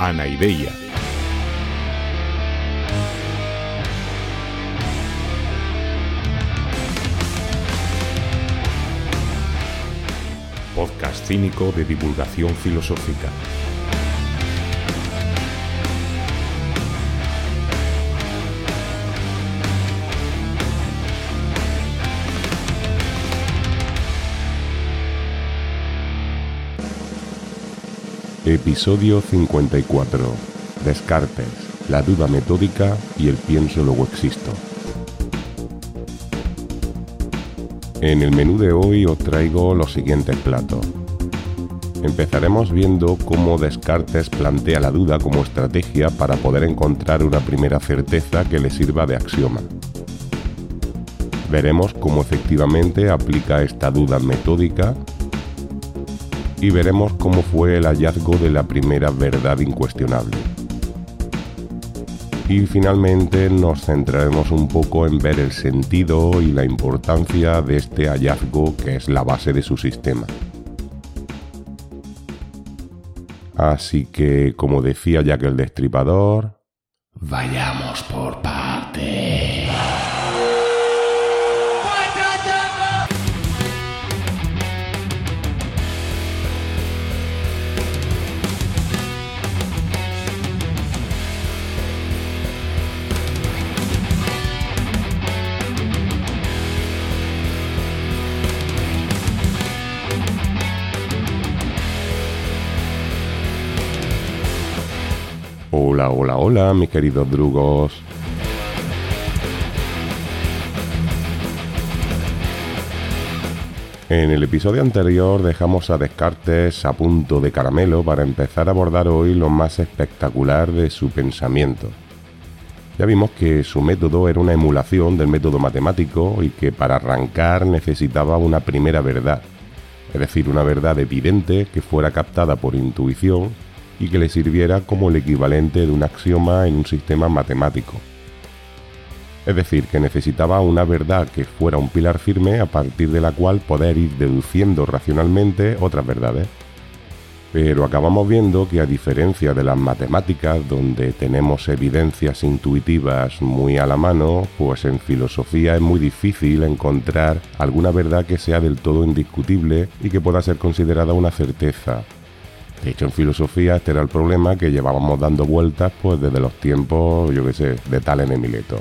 Anaideia. Podcast cínico de divulgación filosófica. Episodio 54. Descartes, la duda metódica y el pienso luego existo. En el menú de hoy os traigo los siguientes platos. Empezaremos viendo cómo Descartes plantea la duda como estrategia para poder encontrar una primera certeza que le sirva de axioma. Veremos cómo efectivamente aplica esta duda metódica y veremos cómo fue el hallazgo de la primera verdad incuestionable. Y finalmente nos centraremos un poco en ver el sentido y la importancia de este hallazgo que es la base de su sistema. Así que, como decía Jack el Destripador, vayamos por partes. Hola, hola, hola, mis queridos drugos. En el episodio anterior dejamos a Descartes a punto de caramelo para empezar a abordar hoy lo más espectacular de su pensamiento. Ya vimos que su método era una emulación del método matemático y que para arrancar necesitaba una primera verdad, es decir, una verdad evidente que fuera captada por intuición y que le sirviera como el equivalente de un axioma en un sistema matemático. Es decir, que necesitaba una verdad que fuera un pilar firme a partir de la cual poder ir deduciendo racionalmente otras verdades. Pero acabamos viendo que a diferencia de las matemáticas, donde tenemos evidencias intuitivas muy a la mano, pues en filosofía es muy difícil encontrar alguna verdad que sea del todo indiscutible y que pueda ser considerada una certeza, de hecho, en filosofía este era el problema que llevábamos dando vueltas pues desde los tiempos, yo qué sé, de tal Mileto.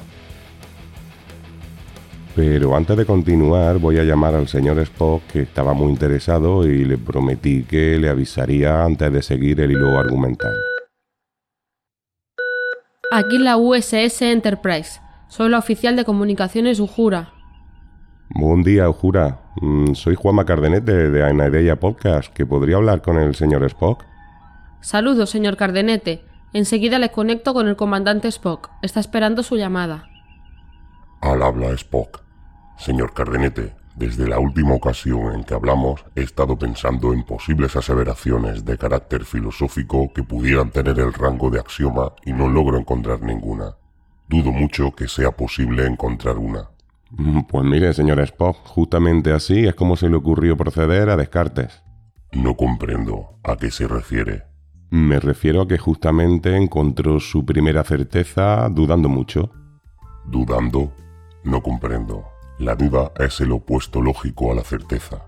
Pero antes de continuar voy a llamar al señor Spock que estaba muy interesado y le prometí que le avisaría antes de seguir el hilo argumental. Aquí la USS Enterprise. Soy la oficial de comunicaciones Ujura. Buen día, Ujura. Mm, soy Juanma Cardenete de Anadeya Podcast, que podría hablar con el señor Spock. Saludos, señor Cardenete. Enseguida le conecto con el comandante Spock. Está esperando su llamada. Al habla Spock. Señor Cardenete, desde la última ocasión en que hablamos he estado pensando en posibles aseveraciones de carácter filosófico que pudieran tener el rango de axioma y no logro encontrar ninguna. Dudo mucho que sea posible encontrar una. Mm, pues mire, señor Spock, justamente así es como se le ocurrió proceder a Descartes. No comprendo a qué se refiere. Me refiero a que justamente encontró su primera certeza dudando mucho. ¿Dudando? No comprendo. La duda es el opuesto lógico a la certeza.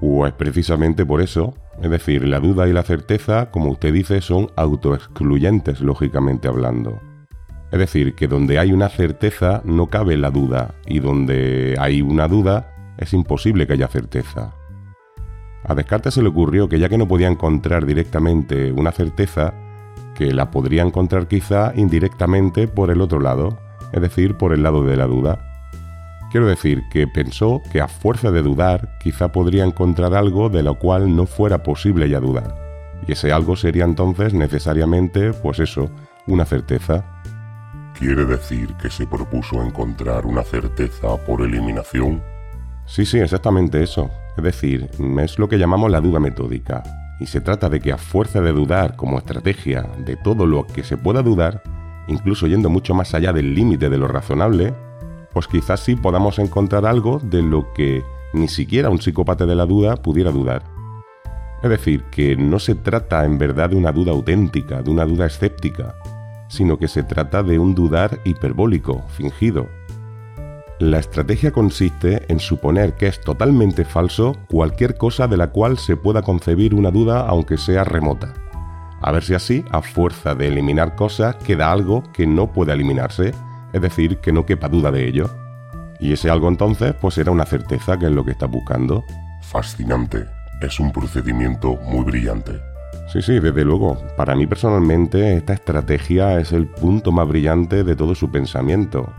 Pues precisamente por eso. Es decir, la duda y la certeza, como usted dice, son autoexcluyentes lógicamente hablando. Es decir, que donde hay una certeza no cabe la duda y donde hay una duda es imposible que haya certeza. A Descartes se le ocurrió que ya que no podía encontrar directamente una certeza, que la podría encontrar quizá indirectamente por el otro lado, es decir, por el lado de la duda. Quiero decir que pensó que a fuerza de dudar quizá podría encontrar algo de lo cual no fuera posible ya dudar. Y ese algo sería entonces necesariamente, pues eso, una certeza. ¿Quiere decir que se propuso encontrar una certeza por eliminación? Sí, sí, exactamente eso. Es decir, es lo que llamamos la duda metódica. Y se trata de que a fuerza de dudar como estrategia de todo lo que se pueda dudar, incluso yendo mucho más allá del límite de lo razonable, pues quizás sí podamos encontrar algo de lo que ni siquiera un psicópata de la duda pudiera dudar. Es decir, que no se trata en verdad de una duda auténtica, de una duda escéptica, sino que se trata de un dudar hiperbólico, fingido. La estrategia consiste en suponer que es totalmente falso cualquier cosa de la cual se pueda concebir una duda aunque sea remota. A ver si así, a fuerza de eliminar cosas, queda algo que no puede eliminarse, es decir, que no quepa duda de ello. Y ese algo entonces, pues era una certeza que es lo que está buscando. Fascinante. Es un procedimiento muy brillante. Sí, sí, desde luego. Para mí personalmente esta estrategia es el punto más brillante de todo su pensamiento.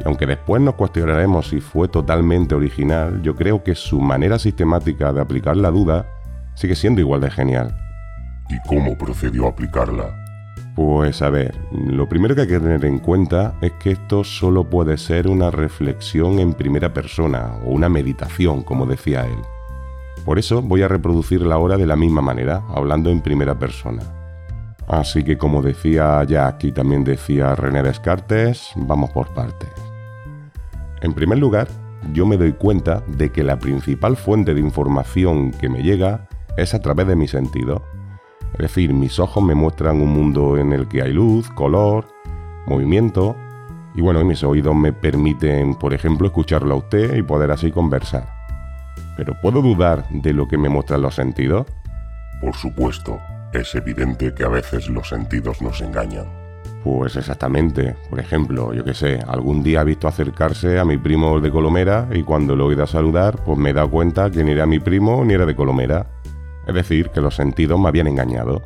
Y aunque después nos cuestionaremos si fue totalmente original, yo creo que su manera sistemática de aplicar la duda sigue siendo igual de genial. ¿Y cómo procedió a aplicarla? Pues a ver, lo primero que hay que tener en cuenta es que esto solo puede ser una reflexión en primera persona o una meditación, como decía él. Por eso voy a reproducir la hora de la misma manera, hablando en primera persona. Así que como decía Jack y también decía René Descartes, vamos por partes. En primer lugar, yo me doy cuenta de que la principal fuente de información que me llega es a través de mi sentido. Es decir, mis ojos me muestran un mundo en el que hay luz, color, movimiento, y bueno, mis oídos me permiten, por ejemplo, escucharlo a usted y poder así conversar. Pero ¿puedo dudar de lo que me muestran los sentidos? Por supuesto, es evidente que a veces los sentidos nos engañan. Pues exactamente. Por ejemplo, yo qué sé, algún día he visto acercarse a mi primo de Colomera y cuando lo he oído saludar, pues me he dado cuenta que ni era mi primo ni era de Colomera. Es decir, que los sentidos me habían engañado.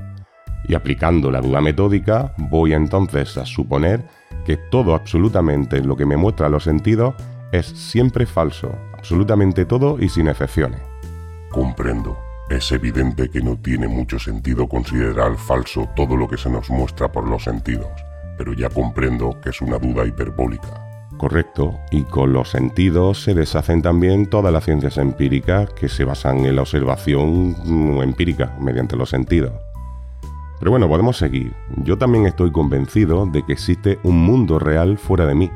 Y aplicando la duda metódica, voy entonces a suponer que todo absolutamente lo que me muestra los sentidos es siempre falso, absolutamente todo y sin excepciones. Comprendo. Es evidente que no tiene mucho sentido considerar falso todo lo que se nos muestra por los sentidos, pero ya comprendo que es una duda hiperbólica. Correcto, y con los sentidos se deshacen también todas las ciencias empíricas que se basan en la observación empírica mediante los sentidos. Pero bueno, podemos seguir. Yo también estoy convencido de que existe un mundo real fuera de mí,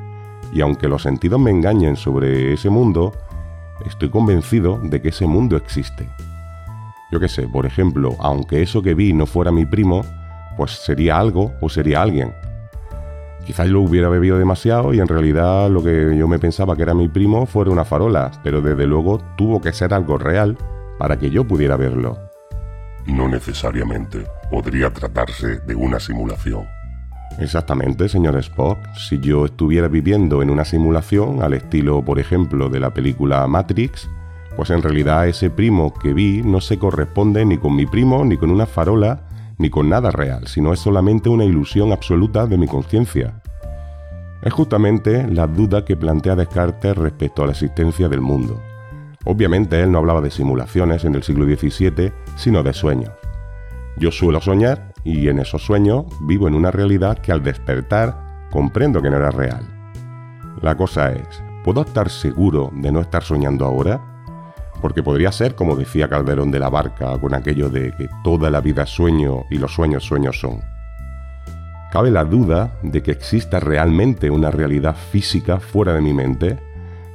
y aunque los sentidos me engañen sobre ese mundo, estoy convencido de que ese mundo existe. Yo qué sé, por ejemplo, aunque eso que vi no fuera mi primo, pues sería algo o sería alguien. Quizás lo hubiera bebido demasiado y en realidad lo que yo me pensaba que era mi primo fuera una farola, pero desde luego tuvo que ser algo real para que yo pudiera verlo. No necesariamente. Podría tratarse de una simulación. Exactamente, señor Spock. Si yo estuviera viviendo en una simulación, al estilo, por ejemplo, de la película Matrix, pues en realidad ese primo que vi no se corresponde ni con mi primo, ni con una farola, ni con nada real, sino es solamente una ilusión absoluta de mi conciencia. Es justamente la duda que plantea Descartes respecto a la existencia del mundo. Obviamente él no hablaba de simulaciones en el siglo XVII, sino de sueños. Yo suelo soñar y en esos sueños vivo en una realidad que al despertar comprendo que no era real. La cosa es, ¿puedo estar seguro de no estar soñando ahora? Porque podría ser, como decía Calderón de la Barca, con aquello de que toda la vida es sueño y los sueños sueños son. Cabe la duda de que exista realmente una realidad física fuera de mi mente,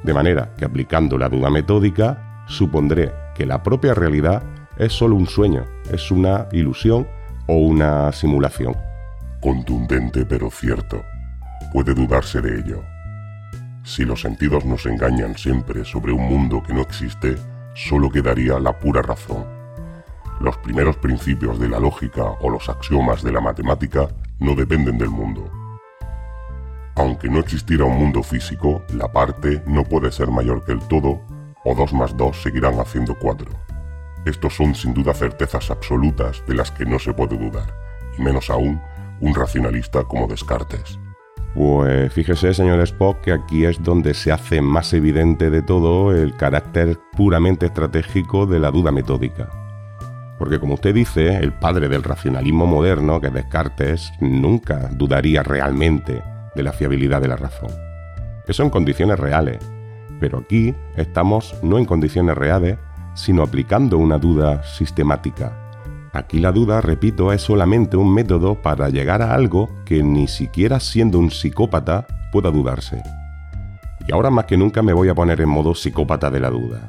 de manera que aplicando la duda metódica, supondré que la propia realidad es solo un sueño, es una ilusión o una simulación. Contundente pero cierto. Puede dudarse de ello. Si los sentidos nos engañan siempre sobre un mundo que no existe, solo quedaría la pura razón. Los primeros principios de la lógica o los axiomas de la matemática no dependen del mundo. Aunque no existiera un mundo físico, la parte no puede ser mayor que el todo, o 2 más 2 seguirán haciendo 4. Estos son sin duda certezas absolutas de las que no se puede dudar, y menos aún un racionalista como Descartes. Pues fíjese, señor Spock, que aquí es donde se hace más evidente de todo el carácter puramente estratégico de la duda metódica. Porque como usted dice, el padre del racionalismo moderno, que es Descartes, nunca dudaría realmente de la fiabilidad de la razón. Eso en condiciones reales. Pero aquí estamos no en condiciones reales, sino aplicando una duda sistemática, Aquí la duda, repito, es solamente un método para llegar a algo que ni siquiera siendo un psicópata pueda dudarse. Y ahora más que nunca me voy a poner en modo psicópata de la duda.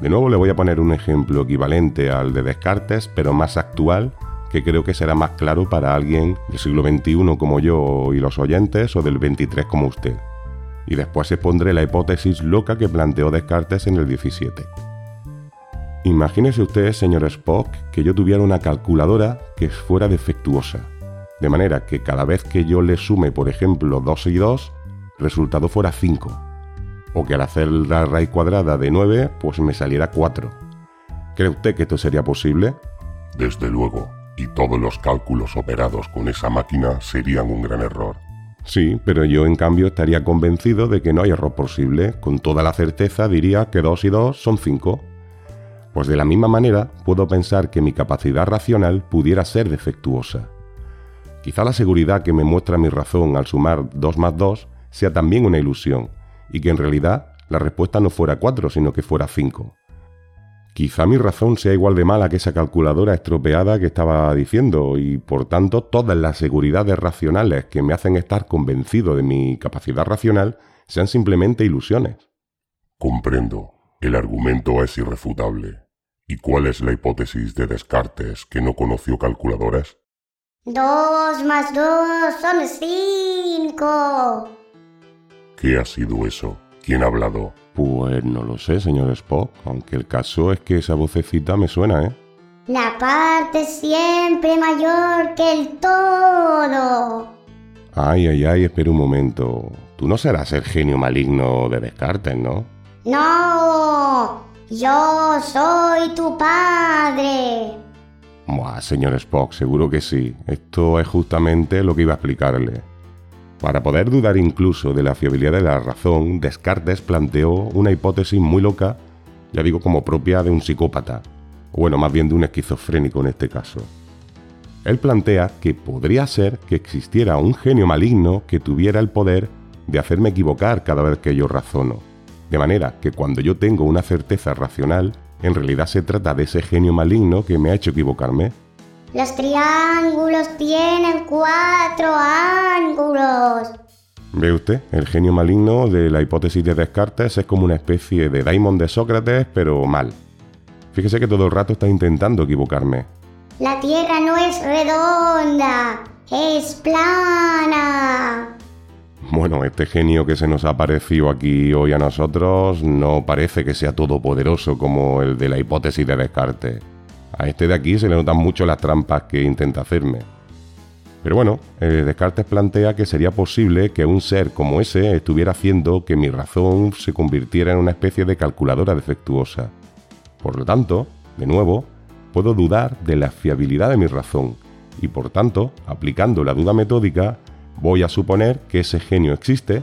De nuevo le voy a poner un ejemplo equivalente al de Descartes, pero más actual, que creo que será más claro para alguien del siglo XXI como yo y los oyentes o del XXIII como usted. Y después expondré la hipótesis loca que planteó Descartes en el XVII. Imagínese usted, señor Spock, que yo tuviera una calculadora que fuera defectuosa, de manera que cada vez que yo le sume, por ejemplo, 2 y 2, el resultado fuera 5 o que al hacer la raíz cuadrada de 9, pues me saliera 4. ¿Cree usted que esto sería posible? Desde luego, y todos los cálculos operados con esa máquina serían un gran error. Sí, pero yo en cambio estaría convencido de que no hay error posible. Con toda la certeza diría que 2 y 2 son 5. Pues de la misma manera puedo pensar que mi capacidad racional pudiera ser defectuosa. Quizá la seguridad que me muestra mi razón al sumar 2 más 2 sea también una ilusión, y que en realidad la respuesta no fuera 4, sino que fuera 5. Quizá mi razón sea igual de mala que esa calculadora estropeada que estaba diciendo y por tanto todas las seguridades racionales que me hacen estar convencido de mi capacidad racional sean simplemente ilusiones. Comprendo. El argumento es irrefutable. ¿Y cuál es la hipótesis de Descartes que no conoció calculadoras? Dos más dos son cinco. ¿Qué ha sido eso? ¿Quién ha hablado? Pues no lo sé, señor Spock, aunque el caso es que esa vocecita me suena, ¿eh? La parte siempre mayor que el todo. Ay, ay, ay, espera un momento. Tú no serás el genio maligno de Descartes, ¿no? No, yo soy tu padre. Buah, señor Spock, seguro que sí. Esto es justamente lo que iba a explicarle. Para poder dudar incluso de la fiabilidad de la razón, Descartes planteó una hipótesis muy loca, ya digo como propia de un psicópata, o bueno, más bien de un esquizofrénico en este caso. Él plantea que podría ser que existiera un genio maligno que tuviera el poder de hacerme equivocar cada vez que yo razono, de manera que cuando yo tengo una certeza racional, en realidad se trata de ese genio maligno que me ha hecho equivocarme los triángulos tienen cuatro ángulos. ¿Ve usted? El genio maligno de la hipótesis de Descartes es como una especie de daimon de Sócrates, pero mal. Fíjese que todo el rato está intentando equivocarme. La Tierra no es redonda, es plana. Bueno, este genio que se nos ha aparecido aquí hoy a nosotros no parece que sea todopoderoso como el de la hipótesis de Descartes. A este de aquí se le notan mucho las trampas que intenta hacerme. Pero bueno, eh, Descartes plantea que sería posible que un ser como ese estuviera haciendo que mi razón se convirtiera en una especie de calculadora defectuosa. Por lo tanto, de nuevo, puedo dudar de la fiabilidad de mi razón y por tanto, aplicando la duda metódica, voy a suponer que ese genio existe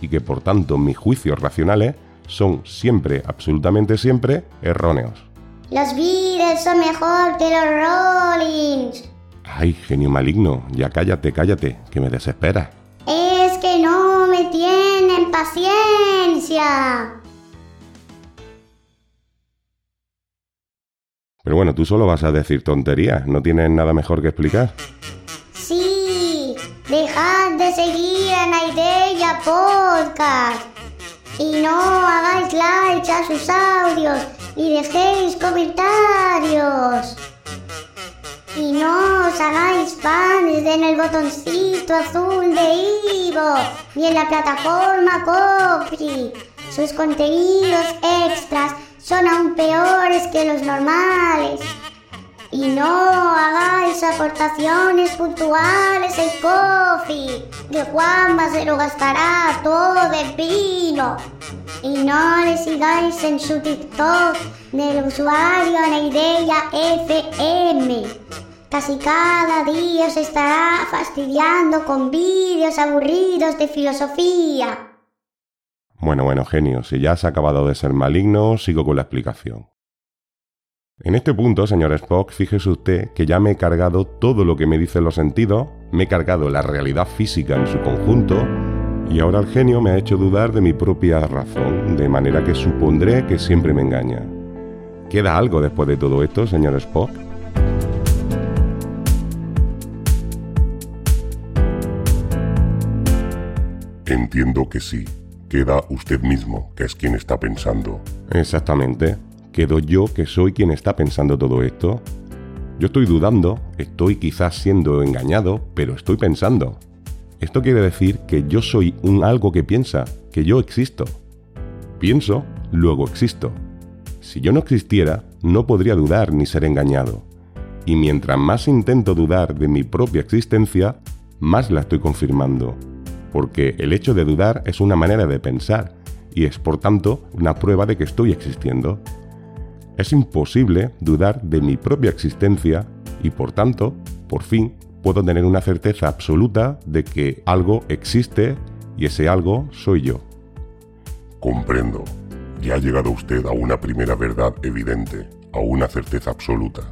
y que por tanto mis juicios racionales son siempre, absolutamente siempre, erróneos. Los Beatles son mejor que los Rollins. Ay, genio maligno, ya cállate, cállate, que me desespera. Es que no me tienen paciencia. Pero bueno, tú solo vas a decir tonterías, ¿no tienes nada mejor que explicar? Dejad de seguir a Naideya Podcast y no hagáis like a sus audios y dejéis comentarios. Y no os hagáis fans en el botoncito azul de Ivo ni en la plataforma Copri. Sus contenidos extras son aún peores que los normales. Y no hagáis aportaciones puntuales en Coffee, que Juanma se lo gastará todo de vino. Y no le sigáis en su TikTok del usuario Neideya FM. Casi cada día se estará fastidiando con vídeos aburridos de filosofía. Bueno, bueno, genio, si ya has acabado de ser maligno, sigo con la explicación. En este punto, señor Spock, fíjese usted que ya me he cargado todo lo que me dicen los sentidos, me he cargado la realidad física en su conjunto, y ahora el genio me ha hecho dudar de mi propia razón, de manera que supondré que siempre me engaña. ¿Queda algo después de todo esto, señor Spock? Entiendo que sí. Queda usted mismo, que es quien está pensando. Exactamente. ¿Quedo yo que soy quien está pensando todo esto? Yo estoy dudando, estoy quizás siendo engañado, pero estoy pensando. Esto quiere decir que yo soy un algo que piensa, que yo existo. Pienso, luego existo. Si yo no existiera, no podría dudar ni ser engañado. Y mientras más intento dudar de mi propia existencia, más la estoy confirmando. Porque el hecho de dudar es una manera de pensar y es por tanto una prueba de que estoy existiendo. Es imposible dudar de mi propia existencia y por tanto, por fin, puedo tener una certeza absoluta de que algo existe y ese algo soy yo. Comprendo. Ya ha llegado usted a una primera verdad evidente, a una certeza absoluta.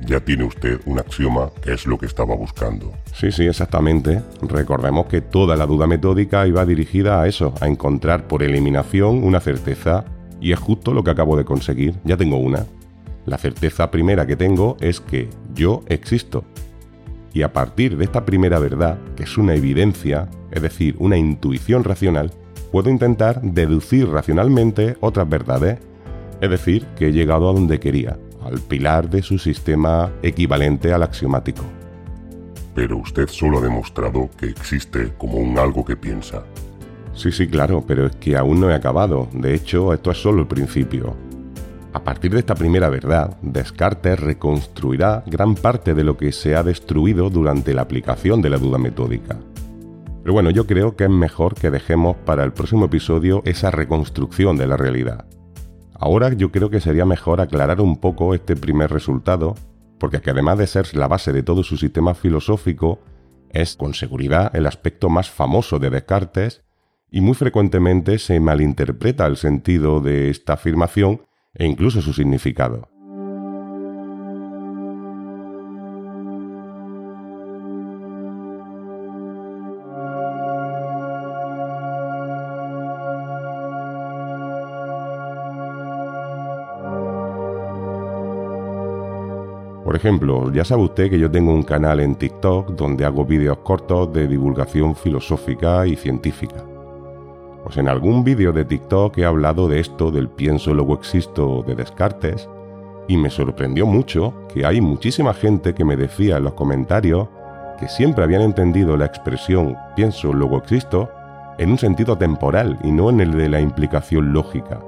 Ya tiene usted un axioma que es lo que estaba buscando. Sí, sí, exactamente. Recordemos que toda la duda metódica iba dirigida a eso, a encontrar por eliminación una certeza y es justo lo que acabo de conseguir, ya tengo una. La certeza primera que tengo es que yo existo. Y a partir de esta primera verdad, que es una evidencia, es decir, una intuición racional, puedo intentar deducir racionalmente otras verdades. Es decir, que he llegado a donde quería, al pilar de su sistema equivalente al axiomático. Pero usted solo ha demostrado que existe como un algo que piensa. Sí, sí, claro, pero es que aún no he acabado. De hecho, esto es solo el principio. A partir de esta primera verdad, Descartes reconstruirá gran parte de lo que se ha destruido durante la aplicación de la duda metódica. Pero bueno, yo creo que es mejor que dejemos para el próximo episodio esa reconstrucción de la realidad. Ahora yo creo que sería mejor aclarar un poco este primer resultado, porque que además de ser la base de todo su sistema filosófico, es con seguridad el aspecto más famoso de Descartes y muy frecuentemente se malinterpreta el sentido de esta afirmación e incluso su significado. Por ejemplo, ya sabe usted que yo tengo un canal en TikTok donde hago vídeos cortos de divulgación filosófica y científica. Pues en algún vídeo de TikTok he hablado de esto del pienso luego existo de Descartes y me sorprendió mucho que hay muchísima gente que me decía en los comentarios que siempre habían entendido la expresión pienso luego existo en un sentido temporal y no en el de la implicación lógica.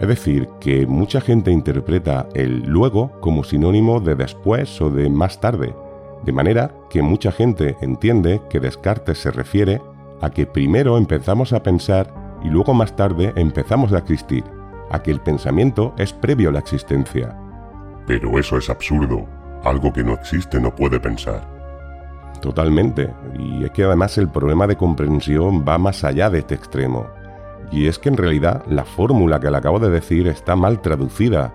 Es decir, que mucha gente interpreta el luego como sinónimo de después o de más tarde, de manera que mucha gente entiende que Descartes se refiere a que primero empezamos a pensar y luego más tarde empezamos a existir, a que el pensamiento es previo a la existencia. Pero eso es absurdo. Algo que no existe no puede pensar. Totalmente. Y es que además el problema de comprensión va más allá de este extremo. Y es que en realidad la fórmula que le acabo de decir está mal traducida.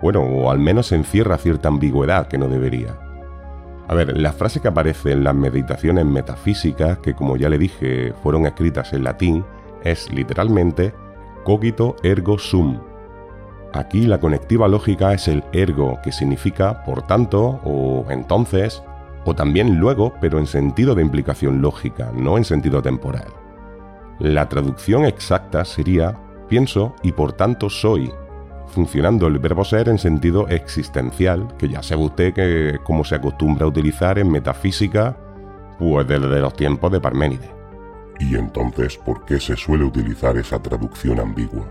Bueno, o al menos encierra cierta ambigüedad que no debería. A ver, la frase que aparece en las meditaciones metafísicas, que como ya le dije fueron escritas en latín, es literalmente cogito ergo sum. Aquí la conectiva lógica es el ergo, que significa por tanto o entonces, o también luego, pero en sentido de implicación lógica, no en sentido temporal. La traducción exacta sería pienso y por tanto soy, funcionando el verbo ser en sentido existencial, que ya sabe usted que como se acostumbra a utilizar en metafísica, pues desde los tiempos de Parménides. ¿Y entonces por qué se suele utilizar esa traducción ambigua?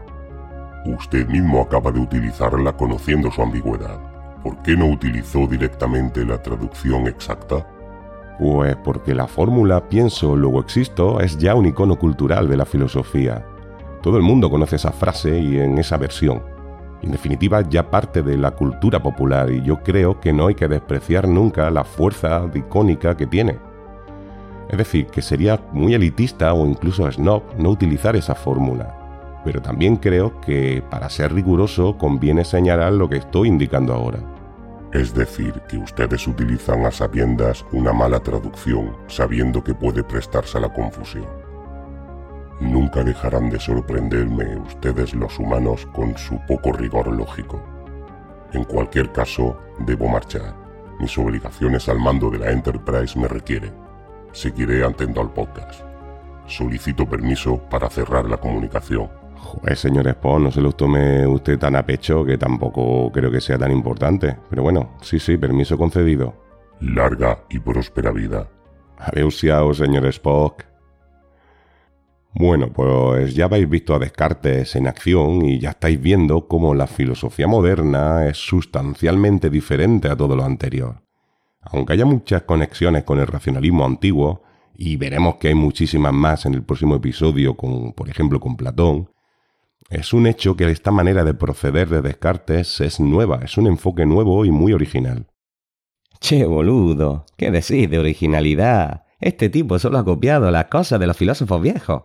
Usted mismo acaba de utilizarla conociendo su ambigüedad. ¿Por qué no utilizó directamente la traducción exacta? Pues porque la fórmula pienso, luego existo es ya un icono cultural de la filosofía. Todo el mundo conoce esa frase y en esa versión. En definitiva, ya parte de la cultura popular y yo creo que no hay que despreciar nunca la fuerza icónica que tiene. Es decir, que sería muy elitista o incluso snob no utilizar esa fórmula. Pero también creo que para ser riguroso conviene señalar lo que estoy indicando ahora. Es decir, que ustedes utilizan a sabiendas una mala traducción, sabiendo que puede prestarse a la confusión. Nunca dejarán de sorprenderme ustedes los humanos con su poco rigor lógico. En cualquier caso, debo marchar. Mis obligaciones al mando de la Enterprise me requieren. Seguiré atento al podcast. Solicito permiso para cerrar la comunicación. Joder, señor Spock, no se lo tome usted tan a pecho que tampoco creo que sea tan importante. Pero bueno, sí, sí, permiso concedido. Larga y próspera vida. Adeusiao, señor Spock. Bueno, pues ya habéis visto a Descartes en acción y ya estáis viendo cómo la filosofía moderna es sustancialmente diferente a todo lo anterior. Aunque haya muchas conexiones con el racionalismo antiguo, y veremos que hay muchísimas más en el próximo episodio, con, por ejemplo con Platón, es un hecho que esta manera de proceder de Descartes es nueva, es un enfoque nuevo y muy original. Che, boludo, ¿qué decís de originalidad? Este tipo solo ha copiado las cosas de los filósofos viejos.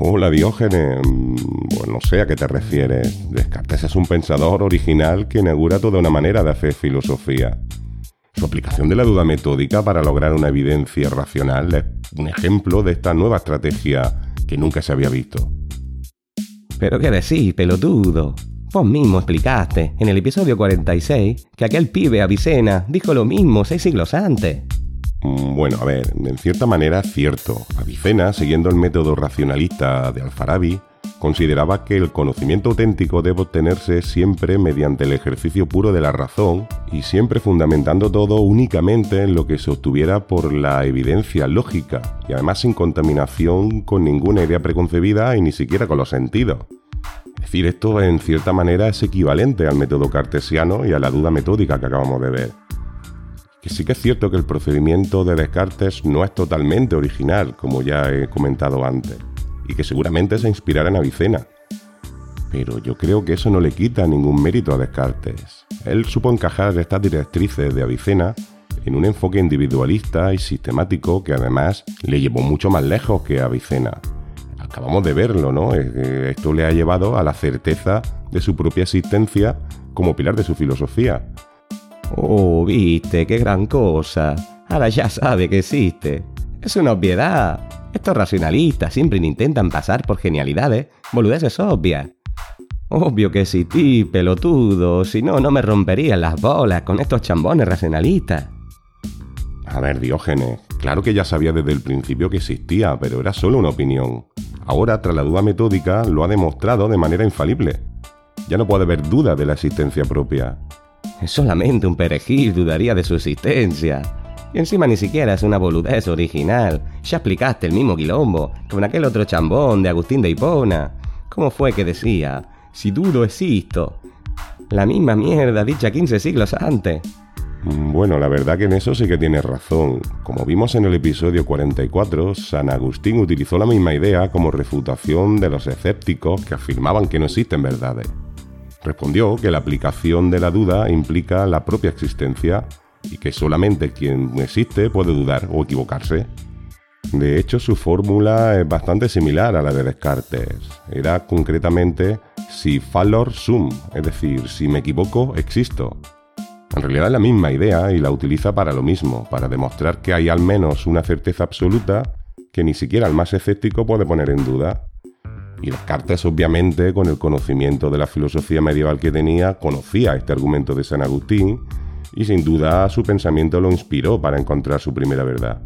Hola Diógenes, mm, bueno, no sé a qué te refieres. Descartes es un pensador original que inaugura toda una manera de hacer filosofía. Su aplicación de la duda metódica para lograr una evidencia racional es un ejemplo de esta nueva estrategia que nunca se había visto. Pero qué decís, pelotudo. Vos mismo explicaste en el episodio 46 que aquel pibe Avicena dijo lo mismo seis siglos antes. Mm, bueno, a ver, en cierta manera cierto. Avicena, siguiendo el método racionalista de Alfarabi, consideraba que el conocimiento auténtico debe obtenerse siempre mediante el ejercicio puro de la razón y siempre fundamentando todo únicamente en lo que se obtuviera por la evidencia lógica y además sin contaminación con ninguna idea preconcebida y ni siquiera con los sentidos. Decir, esto en cierta manera es equivalente al método cartesiano y a la duda metódica que acabamos de ver que sí que es cierto que el procedimiento de Descartes no es totalmente original, como ya he comentado antes, y que seguramente se inspirara en Avicena. Pero yo creo que eso no le quita ningún mérito a Descartes. Él supo encajar estas directrices de Avicena en un enfoque individualista y sistemático que además le llevó mucho más lejos que Avicena. Acabamos de verlo, ¿no? Esto le ha llevado a la certeza de su propia existencia como pilar de su filosofía Oh, viste, qué gran cosa. Ahora ya sabe que existe. Es una obviedad. Estos racionalistas siempre intentan pasar por genialidades, boludeces obvias. Obvio que existí, pelotudo, si no, no me romperían las bolas con estos chambones racionalistas. A ver, Diógenes, claro que ya sabía desde el principio que existía, pero era solo una opinión. Ahora, tras la duda metódica, lo ha demostrado de manera infalible. Ya no puede haber duda de la existencia propia. Solamente un perejil dudaría de su existencia. Y encima ni siquiera es una boludez original. Ya explicaste el mismo quilombo con aquel otro chambón de Agustín de Hipona. ¿Cómo fue que decía? Si dudo existo. La misma mierda dicha 15 siglos antes. Mm, bueno, la verdad que en eso sí que tienes razón. Como vimos en el episodio 44, San Agustín utilizó la misma idea como refutación de los escépticos que afirmaban que no existen verdades. Respondió que la aplicación de la duda implica la propia existencia y que solamente quien existe puede dudar o equivocarse. De hecho, su fórmula es bastante similar a la de Descartes. Era concretamente si fallor sum, es decir, si me equivoco, existo. En realidad es la misma idea y la utiliza para lo mismo, para demostrar que hay al menos una certeza absoluta que ni siquiera el más escéptico puede poner en duda. Y Descartes, obviamente, con el conocimiento de la filosofía medieval que tenía, conocía este argumento de San Agustín y sin duda su pensamiento lo inspiró para encontrar su primera verdad.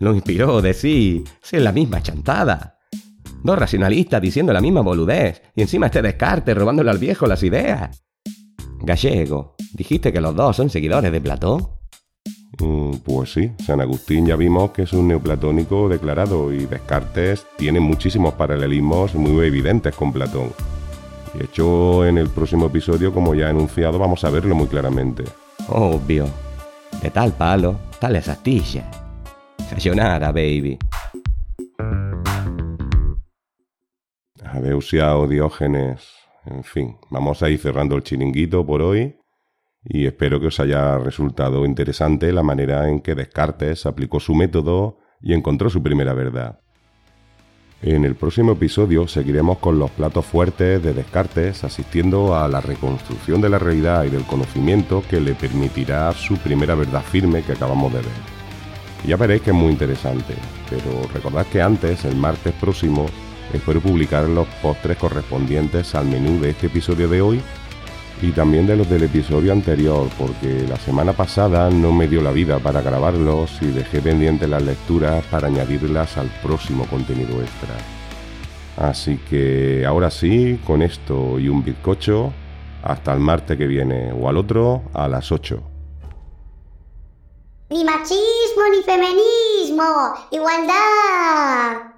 Lo inspiró, de sí, es la misma chantada. Dos racionalistas diciendo la misma boludez y encima este Descartes robándole al viejo las ideas. Gallego, ¿dijiste que los dos son seguidores de Platón? Mm, pues sí, San Agustín ya vimos que es un neoplatónico declarado y Descartes tiene muchísimos paralelismos muy evidentes con Platón. De hecho, en el próximo episodio, como ya he anunciado, vamos a verlo muy claramente. Obvio. De tal palo, tal esa astilla. Sayonara, baby. Adeusiao, Diógenes. En fin, vamos a ir cerrando el chiringuito por hoy y espero que os haya resultado interesante la manera en que Descartes aplicó su método y encontró su primera verdad. En el próximo episodio seguiremos con los platos fuertes de Descartes asistiendo a la reconstrucción de la realidad y del conocimiento que le permitirá su primera verdad firme que acabamos de ver. ya veréis que es muy interesante, pero recordad que antes, el martes próximo, espero publicar los postres correspondientes al menú de este episodio de hoy y también de los del episodio anterior, porque la semana pasada no me dio la vida para grabarlos y dejé pendientes las lecturas para añadirlas al próximo contenido extra. Así que ahora sí, con esto y un bizcocho, hasta el martes que viene o al otro a las 8. Ni machismo ni feminismo, igualdad.